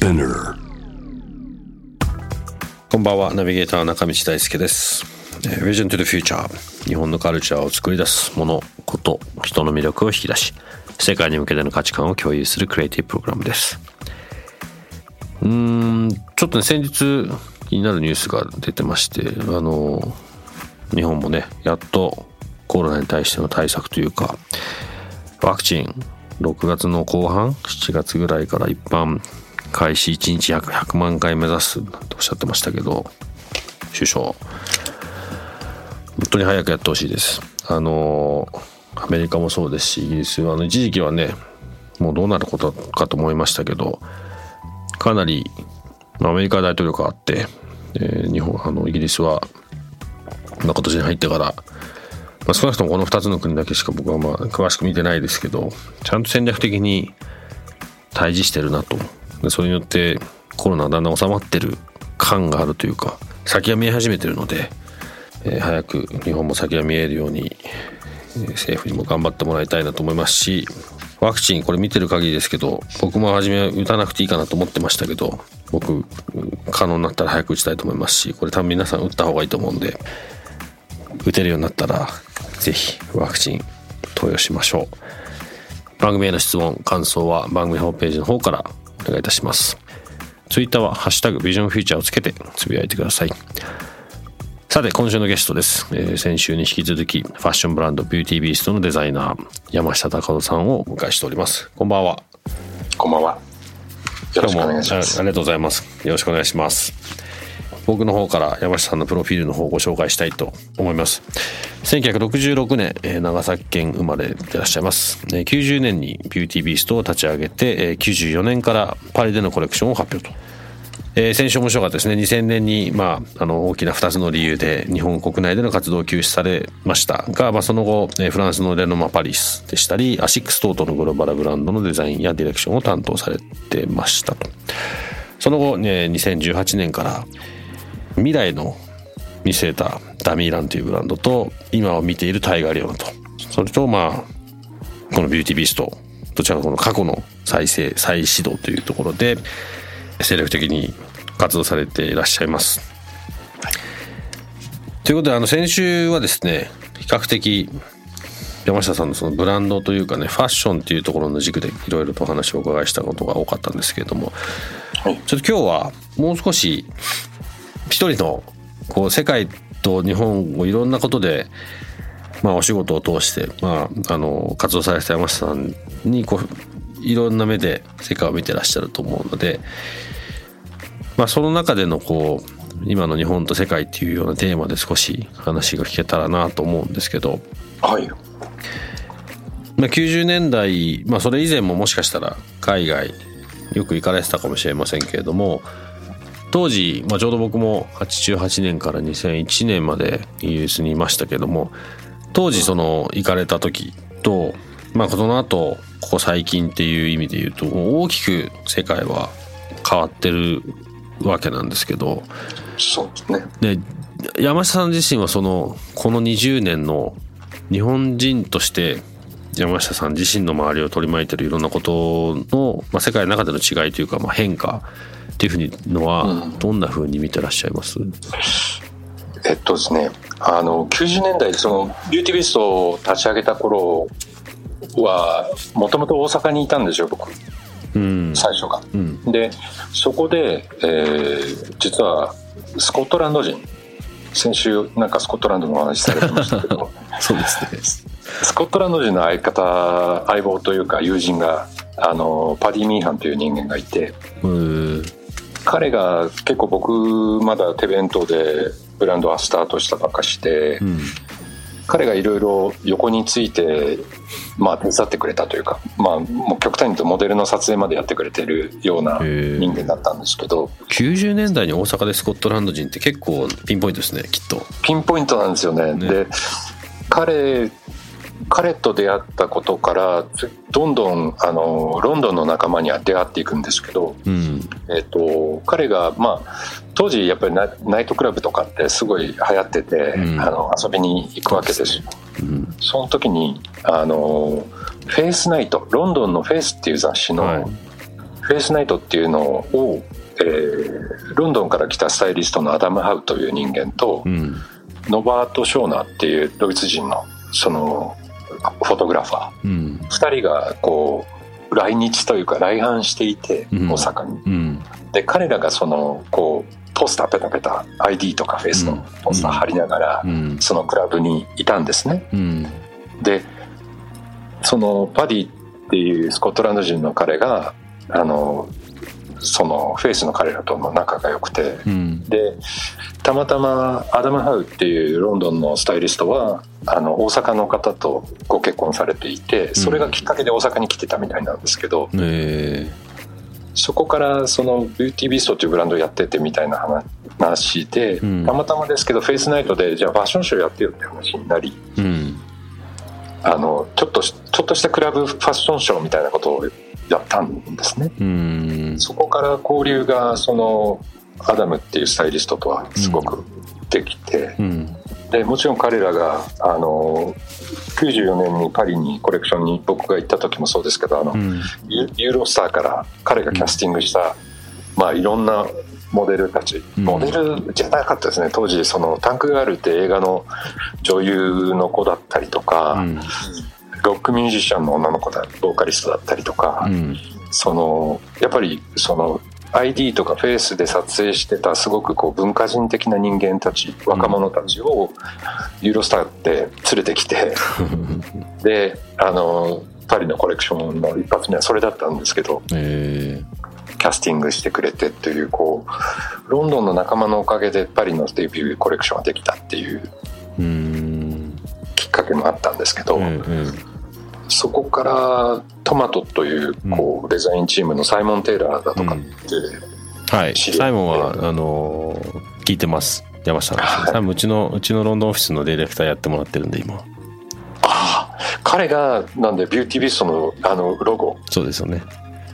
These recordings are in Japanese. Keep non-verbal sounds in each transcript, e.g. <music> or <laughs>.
Spinner. こんばんは、ナビゲーター中道大輔です。えー Vision to the Future。日本のカルチャーを作り出すもの、こと、人の魅力を引き出し、世界に向けての価値観を共有するクリエイティブプログラムです。うーん、ちょっとね、先日気になるニュースが出てまして、あの、日本もね、やっとコロナに対しての対策というか、ワクチン6月の後半7月ぐらいから一般開始1日約100万回目指すなんておっしゃってましたけど首相。本当に早くやってほしいです。あのアメリカもそうですしイギリスはあの一時期はねもうどうなることかと思いましたけどかなりアメリカ大統領変わって、えー日本あのイギリスは、まあ、今年に入ってからまあ、少なくともこの2つの国だけしか僕はまあ詳しく見てないですけどちゃんと戦略的に対峙してるなとそれによってコロナだんだん収まってる感があるというか先が見え始めてるので、えー早く日本も先が見えるように、え政府にも頑張ってもらいたいなと思いますしワクチンこれ見てる限りですけど僕も初めは打たなくていいかなと思ってましたけど僕可能になったら早く打ちたいと思いますしこれ多分皆さん打った方がいいと思うんで打てるようになったらぜひワクチン投与しましょう。番組への質問感想は番組ホームページの方からお願いいたしますツイッターは「ハッシュタグビジョンフューチャー」をつけてつぶやいてくださいさて今週のゲストです、えー先週に引き続きファッションブランドビューティービーストのデザイナー山下隆夫さんをお迎えしておりますこんばんはこんばんは。よろしくお願いします。あありがとうございます。よろしくお願いします。僕の方から山下さんのプロフィールの方をご紹介したいと思います。1966年、長崎県生まれでいらっしゃいます。えー90年にビューティービーストを立ち上げて、えー94年からパリでのコレクションを発表と。えー先週面白かったですね2000年に、まあ、あの大きな2つの理由で日本国内での活動を休止されましたが、まあ、その後、フランスのレノマ・パリスでしたりアシックス等々のグローバルブランドのデザインやディレクションを担当されてましたとその後、ね、2018年から未来の見据えたダミーランというブランドと今を見ているタイガーリオンと。それとまあこのビューティービースト。どちらかこの過去の再生再始動というところで精力的に活動されていらっしゃいます。ということであの先週はですね比較的山下さんのそのブランドというかねファッションっていうところの軸でいろいろとお話をお伺いしたことが多かったんですけれども、はい。ちょっと今日はもう少し一人のこう世界と日本をいろんなことでまあ、お仕事を通して、まあ、あの活動されてた山下さんにこういろんな目で世界を見てらっしゃると思うので、まあ、その中でのこう今の日本と世界っていうようなテーマで少し話が聞けたらなと思うんですけど、はい。まあ、90年代、まあ、それ以前ももしかしたら海外よく行かれてたかもしれませんけれども当時、まあ、ちょうど僕も88年から2001年までイギリスにいましたけども当時その行かれた時と、まあ、その後ここ最近っていう意味で言うと大きく世界は変わってるわけなんですけどそうですね。で山下さん自身はそのこの20年の日本人として山下さん自身の周りを取り巻いてるいろんなことの、まあ、世界の中での違いというか、まあ、変化っていうふうにのはうんどんなふうに見てらっしゃいます、えっとですね、あの、90年代、その、ビューティービストを立ち上げた頃は、もともと大阪にいたんですよ、僕、うん。最初が。うん。で、そこで、えー実は、スコットランド人、先週なんかスコットランドのお話されてましたけど、<laughs> そうですね。スコットランド人の相方、相棒というか友人が、あの、パディ・ミーハンという人間がいて、うー。ん彼が結構僕まだ手弁当でブランドはスタートしたばっかして、うん。彼がいろいろ横について、まあ、手伝ってくれたというか、まあ、もう極端に言うとモデルの撮影までやってくれてるような人間だったんですけど90年代に大阪でスコットランド人って結構ピンポイントですねきっと。ピンポイントなんですよね、ね、で彼彼と出会ったことからどんどんあのロンドンの仲間には出会っていくんですけど、うん、えーと、彼が、まあ、当時やっぱりナイトクラブとかってすごい流行ってて、うん、あの遊びに行くわけですよ。うん、その時にあの Face Night ロンドンの Face っていう雑誌の、はい、 Face Night っていうのを、えー、ロンドンから来たスタイリストのアダム・ハウという人間と、ノバート・ショーナーっていうドイツ人のそのフォトグラファー、うん、2人がこう来日というか来阪していて、大阪に、うん、で彼らがそのこうポスターペタペタ ID とかフェイスのポスター貼りながら、そのクラブにいたんですね、でそのパディっていうスコットランド人の彼があのその Face の彼らとの仲が良くて、うん、でたまたまアダム・ハウっていうロンドンのスタイリストはあの大阪の方とご結婚されていてそれがきっかけで大阪に来てたみたいなんですけど、うん、そこからそのビューティービストっていうブランドをやっててみたいな話で、うん、たまたまですけど Face Night でじゃあファッションショーやってよって話になり、あのちょっとちょっとしたクラブファッションショーみたいなことをやったんですね。そこから交流がそのアダムっていうスタイリストとはすごくできて、うん、でもちろん彼らがあの94年にパリにコレクションに僕が行った時もそうですけどあの、うん、ユーロスターから彼がキャスティングした、まあ、いろんなモデルたち、モデルじゃなかったですね。当時そのタンクガールって映画の女優の子だったりとか、うん、ロックミュージシャンの女の子だボーカリストだったりとか、うん、そのやっぱりその ID とかフェイスで撮影してたすごくこう文化人的な人間たち若者たちをユーロスターって連れてきて <laughs> であのパリのコレクションの一発目はそれだったんですけど、えー、キャスティングしてくれてっていうこうロンドンの仲間のおかげでパリのデビューコレクションができたっていうきっかけもあったんですけど。うんうん。そこからトマトというこうデザインチームのサイモン・テイラーだとかって、うん、はいサイモンはあの聞いてます。山下さん、はい、うちのうちのロンドンオフィスのディレクターやってもらってるんで今。ああ彼がなんでビューティービストのあのロゴ。そうですよね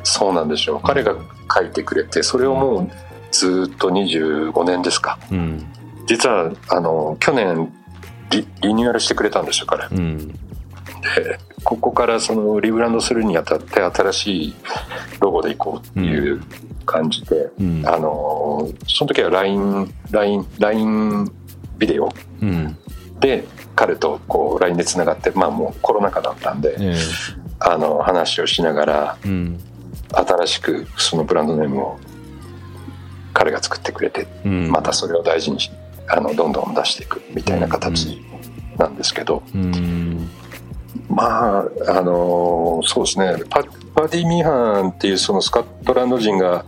そうなんでしょう彼が書いてくれてそれをもうずっと25年ですか、うん、実はあの去年リリニューアルしてくれたんですよ彼、うん、でここからそのリブランドするにあたって新しいロゴでいこうっていう感じで、うん、あのその時は LINE, LINE, LINE ビデオ。で彼とこう LINE でつながってまあもうコロナ禍だったんで、えー、あの話をしながら、うん、新しくそのブランドネームを彼が作ってくれて、うん、またそれを大事にあのどんどん出していくみたいな形なんですけど。うん。まああのそうですね。パパディ・ミーハンっていうそのスカットランド人が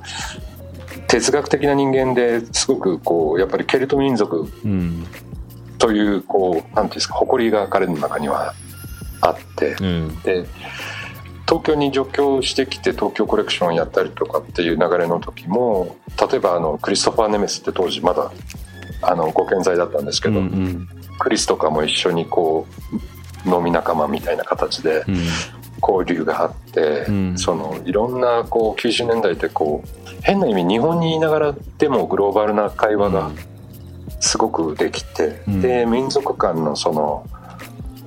哲学的な人間ですごくこうやっぱりケルト民族というこうなんていうんですか誇りが彼の中にはあって、うん、で東京に上京してきて東京コレクションやったりとかっていう流れの時も例えばあのクリストファー・ネメスって当時まだあのご健在だったんですけど、うんうん、クリスとかも一緒にこう飲み仲間みたいな形で交流があって、うん、そのいろんなこう90年代ってこう変な意味日本にいながらでもグローバルな会話がすごくできて、うん、で民族間のその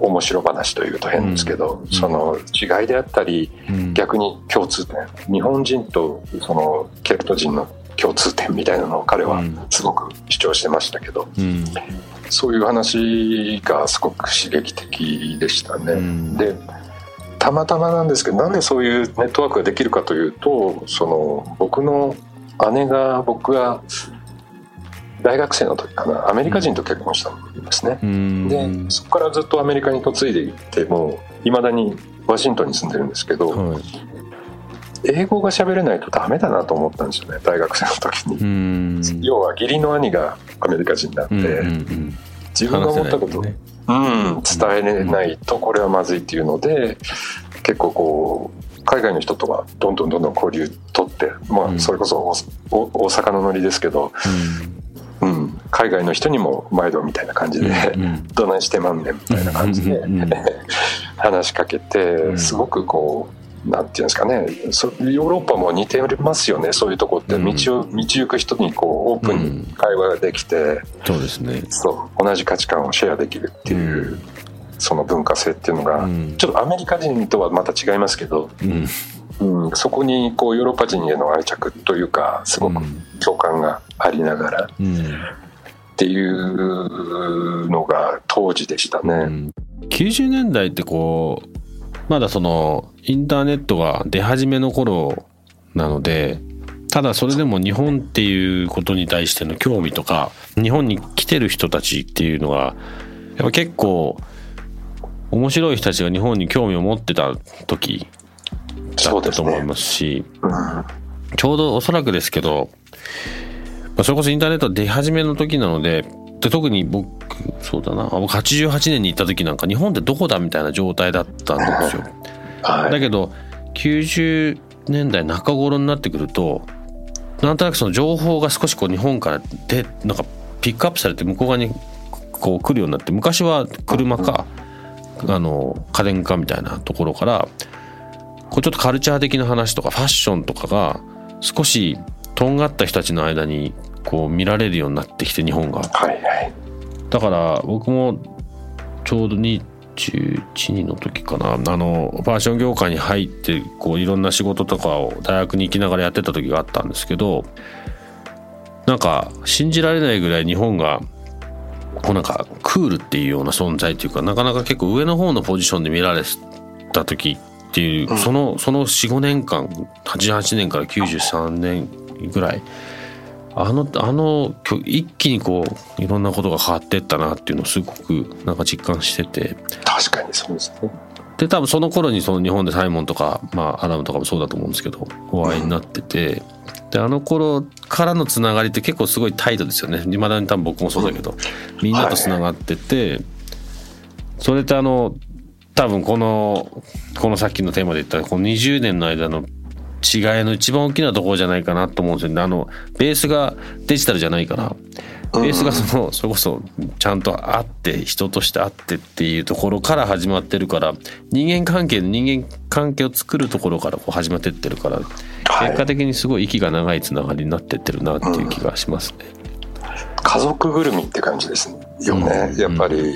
面白話というと変ですけど、うん、その違いであったり、逆に共通点日本人とそのケルト人の共通点みたいなのを彼はすごく主張してましたけど、そういう話がすごく刺激的でしたね。うん、でたまたまなんですけどなんでそういうネットワークができるかというとその僕の姉が僕が大学生の時かな。アメリカ人と結婚したんですね、うん、でそこからずっとアメリカに嫁いでいってもいまだにワシントンに住んでるんですけど、はい、英語が喋れないとダメだなと思ったんですよね大学生の時に。要は義理の兄がアメリカ人なんで、うんうんうん、自分が思ったこと、ね、うん、伝えないとこれはまずいっていうので、結構こう海外の人とはどんどんどんどん交流取って、まあ、それこそ大阪のノリですけど、うん、うん、海外の人にも毎度みたいな感じで「どないしてまんねん」みたいな感じで話しかけてすごくこう。なんていうんですかねそヨーロッパも似てますよねそういうとこって。道を、道行く人にこうオープンに会話ができて、うん、そうですね。そう。同じ価値観をシェアできるっていう、その文化性っていうのが、ちょっとアメリカ人とはまた違いますけど、うん、そこにこうヨーロッパ人への愛着というかすごく共感がありながら、っていうのが当時でしたね。うん、90年代ってこうまだそのインターネットが出始めの頃なのでただそれでも日本っていうことに対しての興味とか日本に来てる人たちっていうのがやっぱ結構面白い人たちが日本に興味を持ってた時だったと思いますし、ね。うん、ちょうどおそらくですけど、まあ、それこそインターネット出始めの時なのでで特に僕そうだな。僕88年に行った時なんか日本ってどこだみたいな状態だったんですよ。はい、だけど90年代中頃になってくるとなんとなくその情報が少しこう日本からでなんかピックアップされて向こう側にこう来るようになって昔は車か、あの家電かみたいなところからこうちょっとカルチャー的な話とかファッションとかが少しとんがった人たちの間にこう見られるようになってきて日本が。はいはい、だから僕もちょうど21人の時かなあのファッション業界に入ってこういろんな仕事とかを大学に行きながらやってた時があったんですけどなんか信じられないぐらい日本がこうなんかクールっていうような存在というかなかなか結構上の方のポジションで見られた時っていう、うん、そのその45年間88年から93年ぐらいあのあの一気にこういろんなことが変わってったなっていうのをすごくなんか実感してて。確かにそうですね。で多分その頃にその日本でサイモンとか、まあ、アダムとかもそうだと思うんですけどお会いになってて、うん、であの頃からのつながりって結構すごいタイトですよね。いまだに多分僕もそうだけど、みんなとつながってて、はい、それってあの多分このこのさっきのテーマで言ったこの20年の間の違いの一番大きなところじゃないかなと思うんですよね。あの、ベースがデジタルじゃないから、ベースがその、それこそちゃんとあって、人としてあってっていうところから始まってるから、人間関係の人間関係を作るところからこう始まってってるから、結果的にすごい息が長いつながりになってってるなっていう気がしますね。家族ぐるみって感じですよね。やっぱり、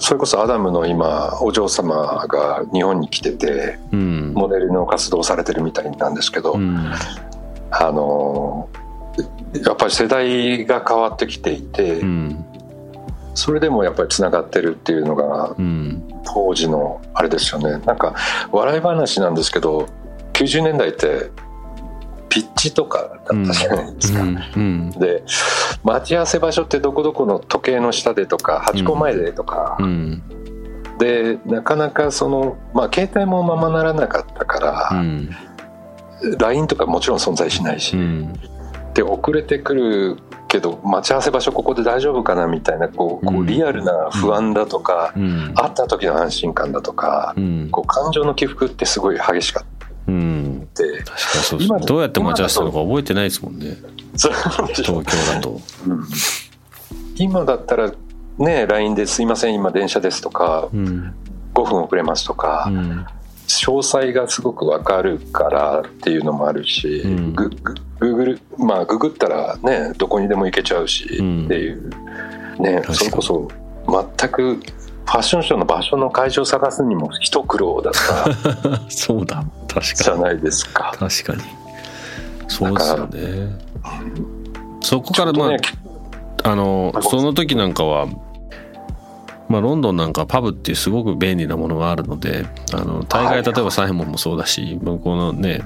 それこそアダムの今お嬢様が日本に来てて、うん、モデルの活動されてるみたいなんですけど、うん、あのやっぱり世代が変わってきていて、うん、それでもやっぱりつながってるっていうのが、当時のあれですよね。なんか笑い話なんですけど90年代ってピッチとかだったじゃないですか。うんうん、で待ち合わせ場所ってどこどこの時計の下でとか8個前でとか、でなかなかその、まあ、携帯もままならなかったから、LINE とかもちろん存在しないし、で遅れてくるけど待ち合わせ場所ここで大丈夫かなみたいなこうこうリアルな不安だとか、会った時の安心感だとか、こう感情の起伏ってすごい激しかった。うん、確かそう今どうやって待ち合わせたのか覚えてないですもんね。東京だと、うん、今だったらね LINE ですいません今電車ですとか、うん、5分遅れますとか、うん、詳細がすごく分かるからっていうのもあるし、うん、グググルまあググったらねどこにでも行けちゃうしっていう、ねそれこそ全くファッションショーの場所の会場を探すにも一苦労だった。<laughs> そうだ。確かに。じゃないですか。確かに。そうですよね。そこからまあ、ね、あのその時なんかはまあ、ロンドンなんかパブっていうすごく便利なものがあるのであの大概例えばサイモンもそうだし向こうのね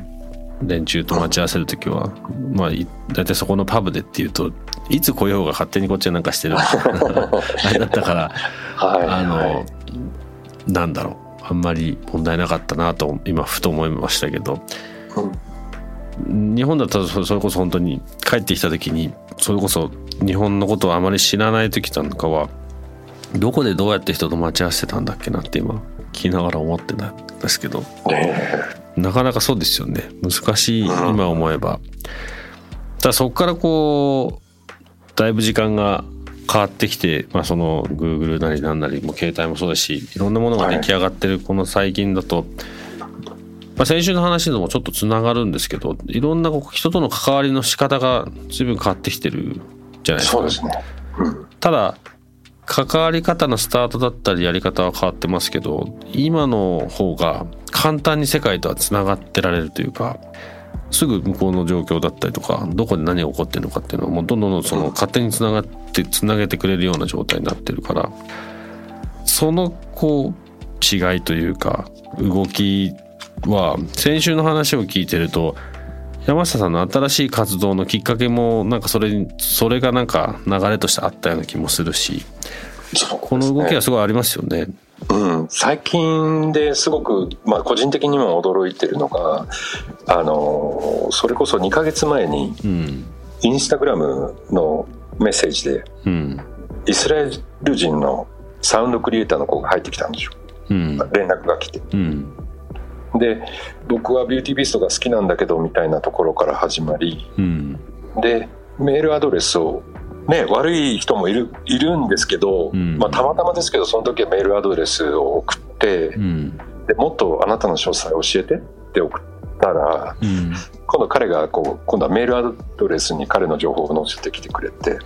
連中と待ち合わせる時はまあ大体そこのパブでっていうといつ来ようが勝手にこっちはなんかしてる <laughs> あれだったからはい、あのなんだろう。あんまり問題なかったなと今ふと思いましたけど、うん、日本だとそれこそ本当に帰ってきた時にそれこそ日本のことをあまり知らない時なんかはどこでどうやって人と待ち合わせてたんだっけなって今聞きながら思ってたんですけど、ねなかなかそうですよね。難しい今思えば。ただそこからこうだいぶ時間が変わってきて、まあ、その Google なりなんなりも携帯もそうだしいろんなものが出来上がってるこの最近だと、まあ、先週の話ともちょっとつながるんですけどいろんなこう人との関わりの仕方が随分変わってきてるじゃないですか。そうですね、うん、ただ関わり方のスタートだったりやり方は変わってますけど今の方が簡単に世界とはつながってられるというかすぐ向こうの状況だったりとかどこで何が起こってるのかっていうのはもうどんどんその勝手につながってつなげてくれるような状態になってるからそのこう違いというか動きは先週の話を聞いてると山下さんの新しい活動のきっかけもなんかそれそれがなんか流れとしてあったような気もするし、ね、この動きはすごいありますよね。うん、最近ですごく、まあ、個人的にも驚いてるのがあのそれこそ2か月前に、インスタグラムのメッセージで、うん、イスラエル人のサウンドクリエイターの子が入ってきたんですよ、うん、連絡が来て。うん。で僕はビューティービストが好きなんだけどみたいなところから始まり、うん、でメールアドレスをね、悪い人もいるいるんですけど、うん、まあ、たまたまですけどその時はメールアドレスを送って、うん、でもっとあなたの詳細教えてって送ったら、うん、今度彼がこう今度はメールアドレスに彼の情報を載せてきてくれて、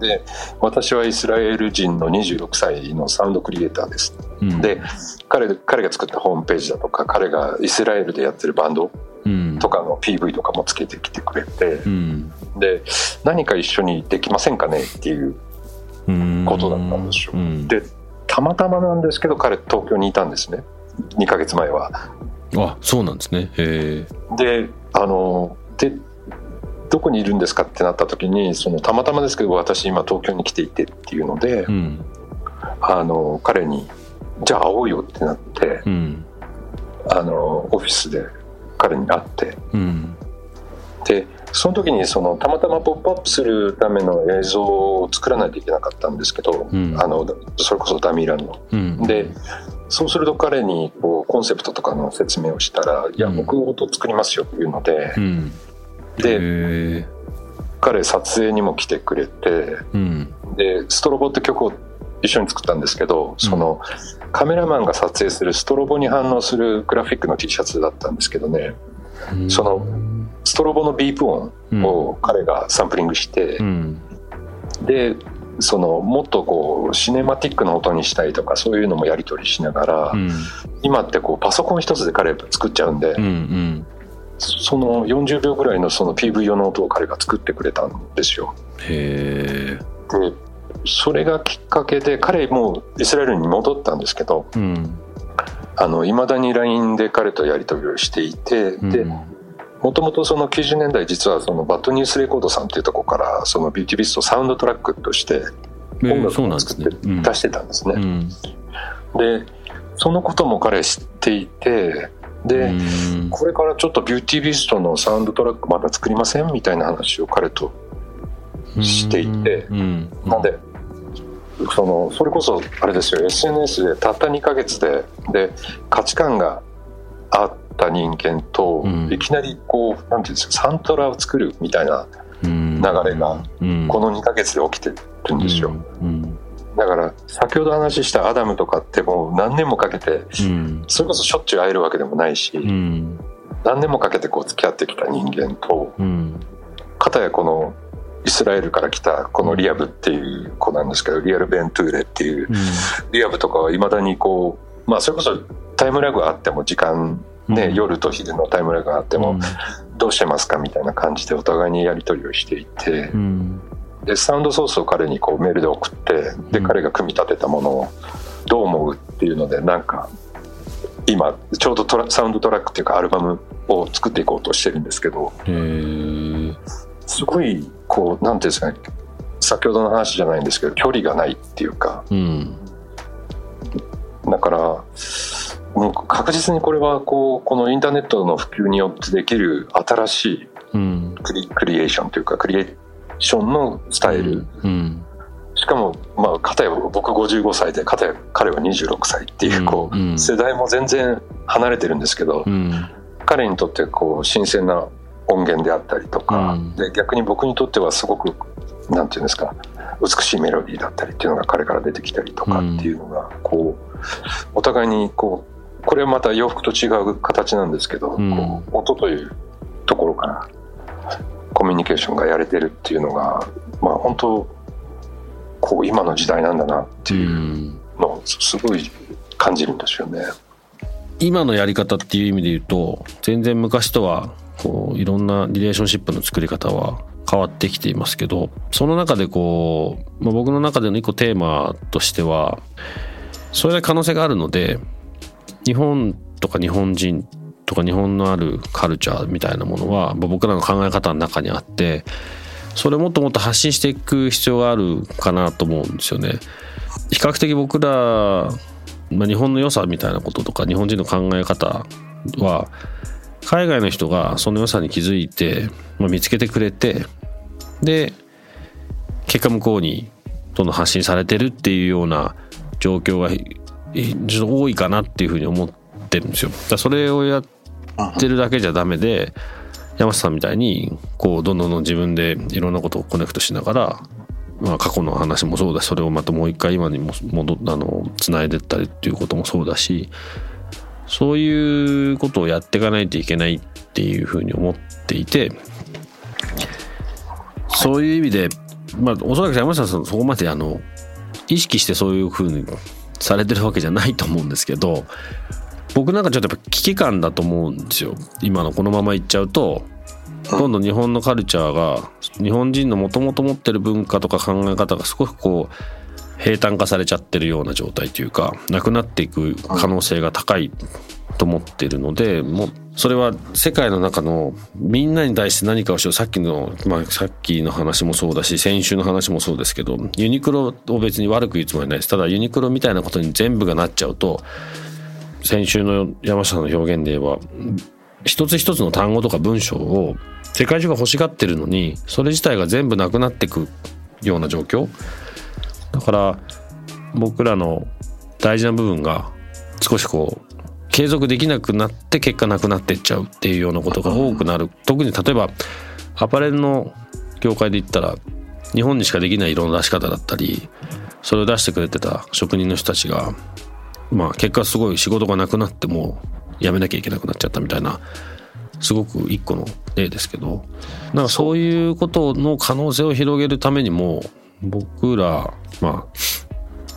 で私はイスラエル人の26歳のサウンドクリエイターです、で彼彼が作ったホームページだとか彼がイスラエルでやってるバンドとかの PV とかもつけてきてくれて、うん、で何か一緒にできませんかねっていうことだったんですよ、うん、でたまたまなんですけど彼東京にいたんですね。2か月前は。あそうなんですね。へえ。であのでどこにいるんですかってなった時にそのたまたまですけど私今東京に来ていてっていうので、うん、あの彼に「じゃあ会おうよ」ってなって、うん、あのオフィスで彼に会って、うん、でその時にそのたまたま「ポップアップするための映像を作らないといけなかったんですけど、うん、あのそれこそダミーランの。うん、でそうすると彼にこうコンセプトとかの説明をしたら「いや僕音作りますよ」っていうので、で彼撮影にも来てくれて、でストロボって曲を一緒に作ったんですけど、そのカメラマンが撮影するストロボに反応するグラフィックの T シャツだったんですけどね、そのストロボのビープ音を彼がサンプリングして、でそのもっとこうシネマティックな音にしたいとかそういうのもやり取りしながら、今ってこうパソコン一つで彼作っちゃうんで、うんうん、その40秒ぐらいのその PV 用の音を彼が作ってくれたんですよ。へでそれがきっかけで彼もイスラエルに戻ったんですけど、うん、あの未だに LINE で彼とやり取りをしていて、うん、でもともとその90年代実はその Bad News Records さんっていうところからそのビューティービストサウンドトラックとして音楽を作って出してたんですね。でそのことも彼知っていてでこれからちょっとビューティービストのサウンドトラックまた作りませんみたいな話を彼としていて、なんでそのそれこそあれですよ SNS でたった2か月でで価値観があった人間と、いきなりこうなんていうんですかサントラを作るみたいな流れがこの2か月で起きてるんですよ。だから先ほど話したアダムとかってもう何年もかけて、それこそしょっちゅう会えるわけでもないし、何年もかけてこう付き合ってきた人間と、かたやこのイスラエルから来たこのリアブっていう子なんですけどリアル・ベントゥーレっていう、リアブとかはいまだにこうまあそれこそタイムラグがあっても時間ね、夜と昼のタイムラグがあっても、どうしてますかみたいな感じでお互いにやり取りをしていて、でサウンドソースを彼にこうメールで送ってで彼が組み立てたものをどう思うっていうのでなんか今ちょうどトラサウンドトラックっていうかアルバムを作っていこうとしてるんですけどすごいこうなんていうんですかね。先ほどの話じゃないんですけど距離がないっていうか、うん、だからもう確実にこれはこうこのインターネットの普及によってできる新しいクリ,、クリエーションというかクリエーションのスタイル、うん。うん、ししかも、まあ、片や僕55歳で片や彼は26歳っていうこう、世代も全然離れてるんですけど、うん、彼にとってこう新鮮な音源であったりとか、うん、で逆に僕にとってはすごくなんていうんですか美しいメロディーだったりっていうのが彼から出てきたりとかっていうのがこうお互いにこうこれはまた洋服と違う形なんですけど、こう音というところからコミュニケーションがやれてるっていうのがまあ本当こう今の時代なんだなっていうのをすごい感じるんですよね。今のやり方っていう意味で言うと全然昔とはこういろんなリレーションシップの作り方は変わってきていますけどその中でこう、まあ、僕の中での一個テーマとしてはそれだけ可能性があるので日本とか日本人とか日本のあるカルチャーみたいなものはまあ僕らの考え方の中にあってそれをもっともっと発信していく必要があるかなと思うんですよね。比較的僕ら、まあ、日本の良さみたいなこととか日本人の考え方は海外の人がその良さに気づいて、まあ、見つけてくれてで結果向こうにどんどん発信されてるっていうような状況がちょっと多いかなっていうふうに思ってるんですよ。だそれをやってるだけじゃダメで山下さんみたいにこうどんどんどん自分でいろんなことをコネクトしながら、まあ、過去の話もそうだしそれをまたもう一回今にも戻あの繋いでったりっていうこともそうだしそういうことをやっていかないといけないっていうふうに思っていてそういう意味でまあおそらく山下さんそこまであの意識してそういうふうにされてるわけじゃないと思うんですけど僕なんかちょっとやっぱ危機感だと思うんですよ。今のこのままいっちゃうとどんどん日本のカルチャーが日本人のもともと持ってる文化とか考え方がすごくこう平坦化されちゃってるような状態というかなくなっていく可能性が高いと思ってるのでもうそれは世界の中のみんなに対して何かをしよう。さっきの、まあ、さっきの話もそうだし先週の話もそうですけどユニクロを別に悪く言うつもりないです。ただユニクロみたいなことに全部がなっちゃうと先週の山下さんの表現で言えば一つ一つの単語とか文章を世界中が欲しがってるのにそれ自体が全部なくなってくような状況。だから僕らの大事な部分が少しこう継続できなくなって結果なくなってっちゃうっていうようなことが多くなる。特に例えばアパレルの業界で言ったら日本にしかできない色の出し方だったりそれを出してくれてた職人の人たちがまあ結果すごい仕事がなくなっても辞めなきゃいけなくなっちゃったみたいなすごく一個の例ですけどなんかそういうことの可能性を広げるためにも僕らま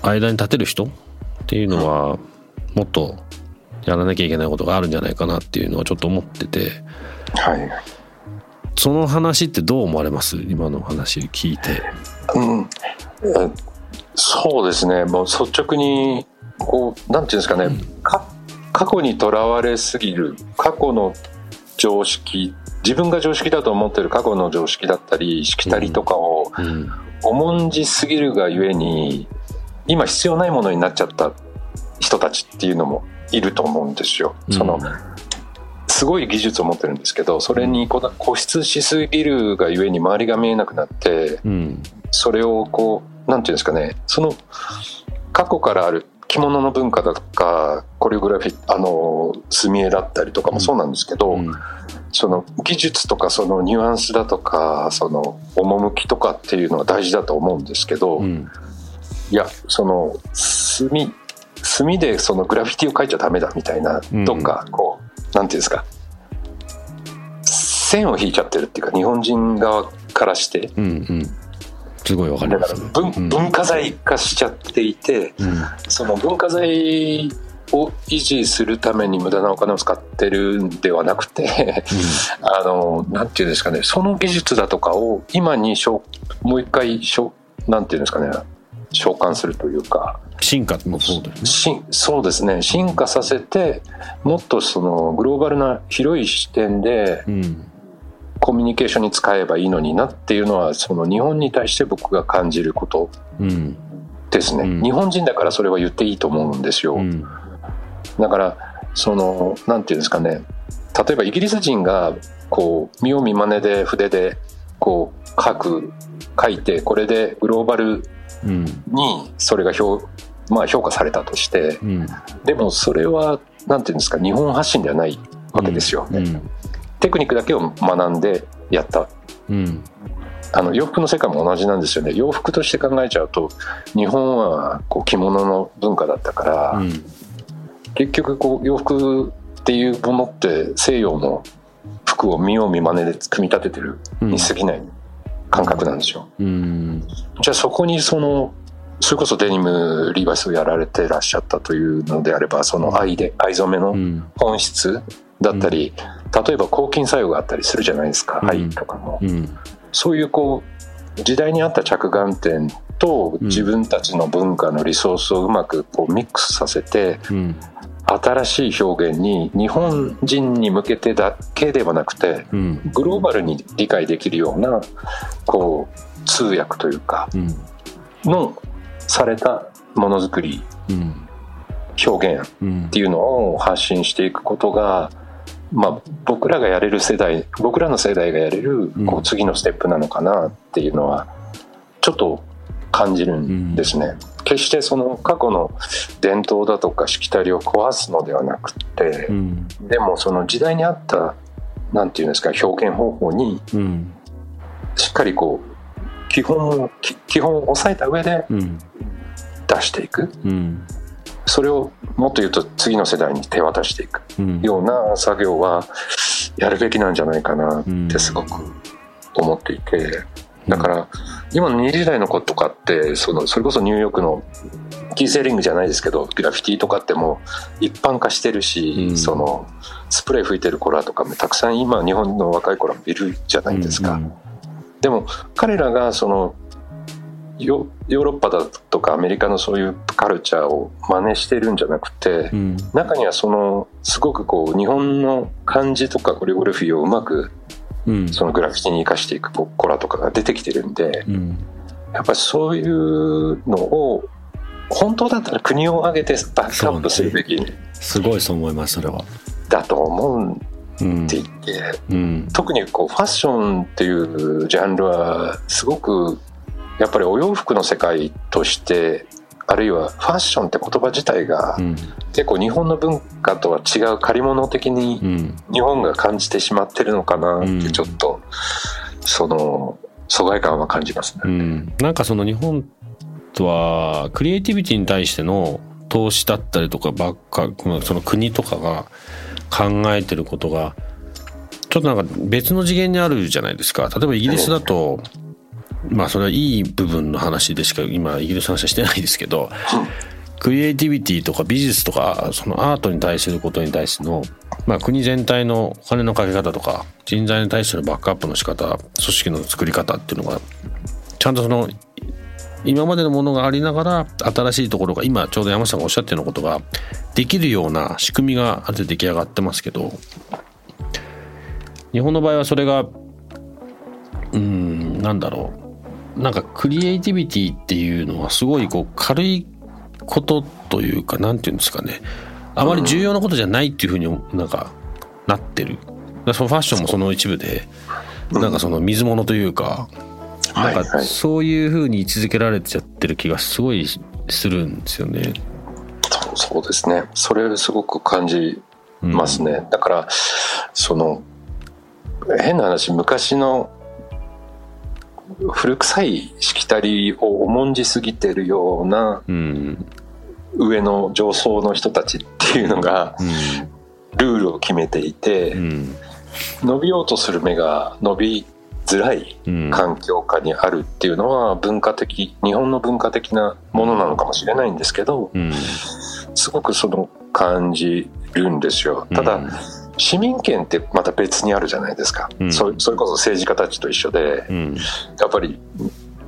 あ間に立てる人っていうのはもっとやらなきゃいけないことがあるんじゃないかなっていうのはちょっと思ってて、はい、その話ってどう思われます？今の話聞いて。うん、そうですね。もう率直にこうなんていうんですかね、うん、か過去にとらわれすぎる。過去の常識。自分が常識だと思ってる過去の常識だったりしきたりとかを重んじすぎるがゆえに今必要ないものになっちゃった人たちっていうのもいると思うんですよ。その、すごい技術を持ってるんですけどそれに固執しすぎるがゆえに周りが見えなくなって、それをこうなんていうんですかねその過去からある着物の文化だとかコレオグラフィーあの墨絵だったりとかもそうなんですけど、うん、その技術とかそのニュアンスだとかその趣とかっていうのが大事だと思うんですけど、うん、いやその墨墨でそのグラフィティを描いちゃダメだみたいな、うん、どっかこうなんていうんですか線を引いちゃってるっていうか日本人側からして、うんうん。すごいわかります、ね、文文化財化しちゃっていて、うん、その文化財を維持するために無駄なお金を使ってるんではなくてうん、あのなんていうんですかねその技術だとかを今にしょもう一回しょなんていうんですかね召喚するというか進化もそうですねそうですね進化させてもっとそのグローバルな広い視点で、うんコミュニケーションに使えばいいのになっていうのはその日本に対して僕が感じることですね、うん、日本人だからそれは言っていいと思うんですよ、うん、だからそのなんていうんですかね。例えばイギリス人がこう見よう見まねで筆でこう書く書いてこれでグローバルにそれが評,、まあ、評価されたとして、うん、でもそれはなんていうんですか日本発信ではないわけですよ、うん、テクニックだけを学んでやった、うん、あの洋服の世界も同じなんですよね。洋服として考えちゃうと日本はこう着物の文化だったから、結局こう洋服っていうものって西洋の服を見よう見まねで組み立ててるに過ぎない感覚なんですよ。うん、じゃあそこにそのそれこそデニムリーバイスをやられてらっしゃったというのであればその愛で藍染めの本質だったり、例えば抗菌作用があったりするじゃないですか、愛とかも、そういうこう時代に合った着眼点と自分たちの文化のリソースをうまくこうミックスさせて、新しい表現に日本人に向けてだけではなくて、グローバルに理解できるようなこう通訳というかのされたものづくり、表現っていうのを発信していくことが、まあ、僕らがやれる世代僕らの世代がやれるこう次のステップなのかなっていうのはちょっと感じるんですね。決してその過去の伝統だとかしきたりを壊すのではなくて、うん、でもその時代に合ったなんていうんですか表現方法にしっかりこう基本を基本を抑えた上で出していく、うん、それをもっと言うと次の世代に手渡していくような作業はやるべきなんじゃないかなってすごく思っていて。だから、今の2時代の子とかってそのそれこそニューヨークのキーセーリングじゃないですけどグラフィティとかっても一般化してるし、うん、そのスプレー吹いてる子らとかもたくさん今日本の若い子らもいるじゃないですか、うんうん、でも彼らがそのヨーロッパだとかアメリカのそういうカルチャーを真似してるんじゃなくて、うん、中にはそのすごくこう日本の漢字とかコリオグラフィーをうまくそのグラフィティに生かしていくコラとかが出てきてるんで、うん、やっぱりそういうのを本当だったら国を挙げてバックアップするべき、ね、すごいそう思いますそれは。だと思うんって言って、うん、特にこうファッションっていうジャンルはすごくやっぱりお洋服の世界としてあるいはファッションって言葉自体が、結構日本の文化とは違う借り物的に日本が感じてしまってるのかなってちょっと、その疎外感は感じますね、うん、なんかその日本とはクリエイティビティに対しての投資だったりとかばっかその国とかが考えてることがちょっとなんか別の次元にあるじゃないですか。例えばイギリスだと、まあそれはいい部分の話でしか今イギリスの話はしてないですけど、クリエイティビティとか美術とかそのアートに対することに対しての、まあ、国全体のお金のかけ方とか人材に対してのバックアップの仕方組織の作り方っていうのがちゃんとその今までのものがありながら新しいところが今ちょうど山下さんがおっしゃってるようなことができるような仕組みがある程度出来上がってますけど日本の場合はそれがうんなんだろうなんかクリエイティビティっていうのはすごいこう軽いことというかなんていうんですかね。あまり重要なことじゃないっていうふうになんかなってる。そのファッションもその一部でなんかその水物というかなんかそういうふうに位置づけられちゃってる気がすごいするんですよね。そうですね。それすごく感じますね、うん、だからその変な話昔の古臭いしきたりを重んじすぎてるような、上の上層の人たちっていうのが、ルールを決めていて、伸びようとする目が伸びづらい環境下にあるっていうのは文化的日本の文化的なものなのかもしれないんですけど、すごくその感じるんですよ。ただ、市民権ってまた別にあるじゃないですか、うん、それこそ政治家たちと一緒で、うん、やっぱり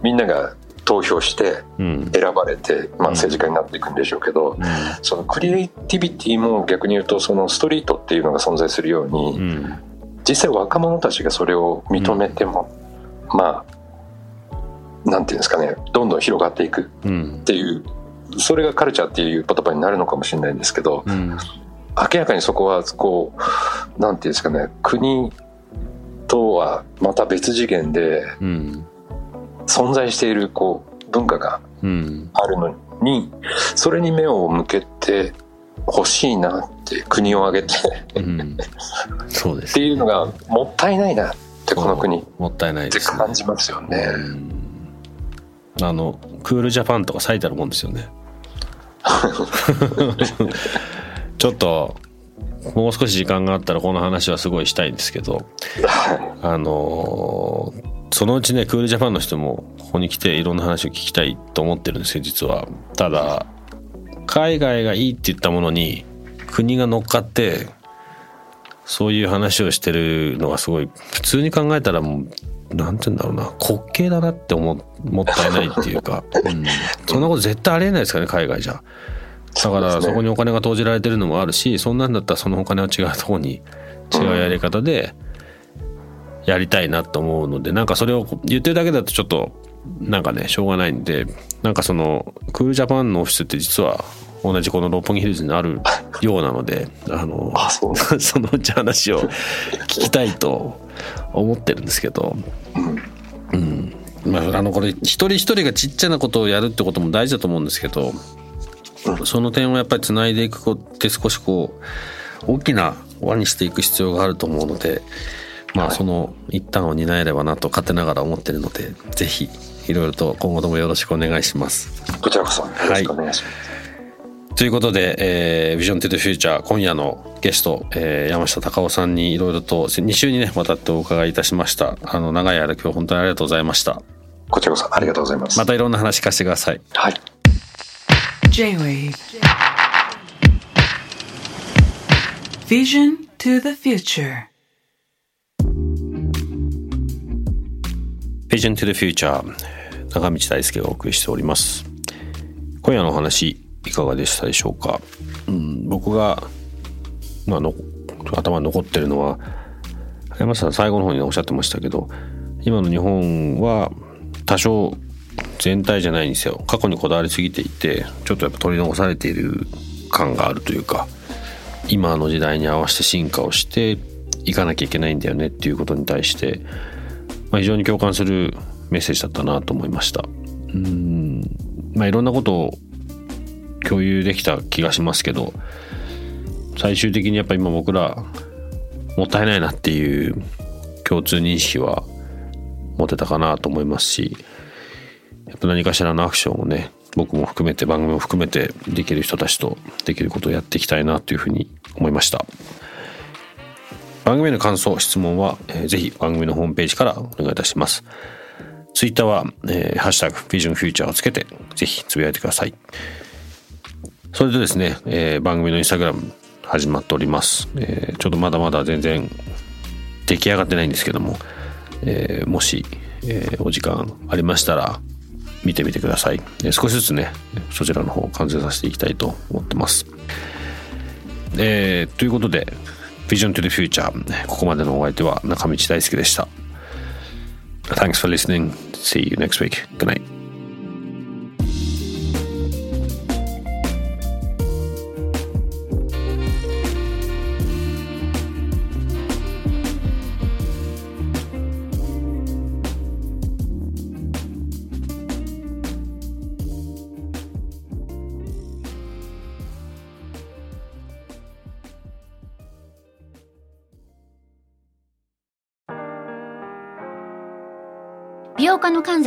みんなが投票して選ばれて、まあ、政治家になっていくんでしょうけど、そのクリエイティビティも逆に言うとそのストリートっていうのが存在するように、実際若者たちがそれを認めても、まあなんていうんですかねどんどん広がっていくっていう、それがカルチャーっていう言葉になるのかもしれないんですけど、明らかにそこはこうなんていうんですかね国とはまた別次元で存在しているこう文化があるのに、それに目を向けて欲しいなって国を挙げてうん、そうです、ね、っていうのがもったいないなってこの国もったいないって感じますよね。あのクールジャパンとか最たるもんですよね。<laughs> ちょっともう少し時間があったらこの話はすごいしたいんですけど、あのそのうちねクールジャパンの人もここに来ていろんな話を聞きたいと思ってるんですよ実は。ただ海外がいいって言ったものに国が乗っかってそういう話をしてるのがすごい普通に考えたらもうなんて言うんだろうな滑稽だなって思もったいないっていうか、うん、そんなこと絶対ありえないですかね海外じゃ。だからそこにお金が投じられてるのもあるしそんなんだったらそのお金は違うとこに違うやり方でやりたいなと思うのでなんかそれを言ってるだけだとちょっとなんかねしょうがないんでなんかそのクールジャパンのオフィスって実は同じこの六本木ヒルズにあるようなのであの <laughs> そのうち話を聞きたいと思ってるんですけど、うん。まあ、あのこれ一人一人がちっちゃなことをやるってことも大事だと思うんですけどその点をやっぱりつないでいくことって少しこう大きな輪にしていく必要があると思うのでまあその一端を担えればなと勝手ながら思ってるのでぜひいろいろと今後ともよろしくお願いします。こちらこそよろしくお願いします。はい。ということで、えー、Vision to the Future 今夜のゲスト、えー、山下隆夫さんにいろいろと2週にねわたってお伺いいたしました。あの長い間今日本当にありがとうございました。こちらこそありがとうございます。またいろんな話聞かせてください。はい J-Wave Vision to the Future. Vision to the Future. 長道大輔がお送りしております。今夜のお話いかがでしたでしょうか、うん、僕が、まあの、頭に残ってるのは山下さん最後の方におっしゃってましたけど今の日本は多少全体じゃないんですよ過去にこだわりすぎていてちょっとやっぱ取り残されている感があるというか今の時代に合わせて進化をしていかなきゃいけないんだよねっていうことに対して、まあ、非常に共感するメッセージだったなと思いました。うんまあいろんなことを共有できた気がしますけど最終的にやっぱ今僕らもったいないなっていう共通認識は持てたかなと思いますしやっぱ何かしらのアクションをね僕も含めて番組も含めてできる人たちとできることをやっていきたいなというふうに思いました。番組の感想質問は、えー、ぜひ番組のホームページからお願いいたします。ツイッターは、えー、ハッシュタグビジョンフューチャーをつけてぜひつぶやいてください。それでですね、えー、番組のインスタグラム始まっております、えー、ちょっとまだまだ全然出来上がってないんですけども、えー、もし、えー、お時間ありましたら見てみてください、少しずつねそちらの方を完成させていきたいと思ってます、えー、ということで Vision to the Future ここまでのお相手は中道大輔でした Thanks for listening. See you next week. Good night.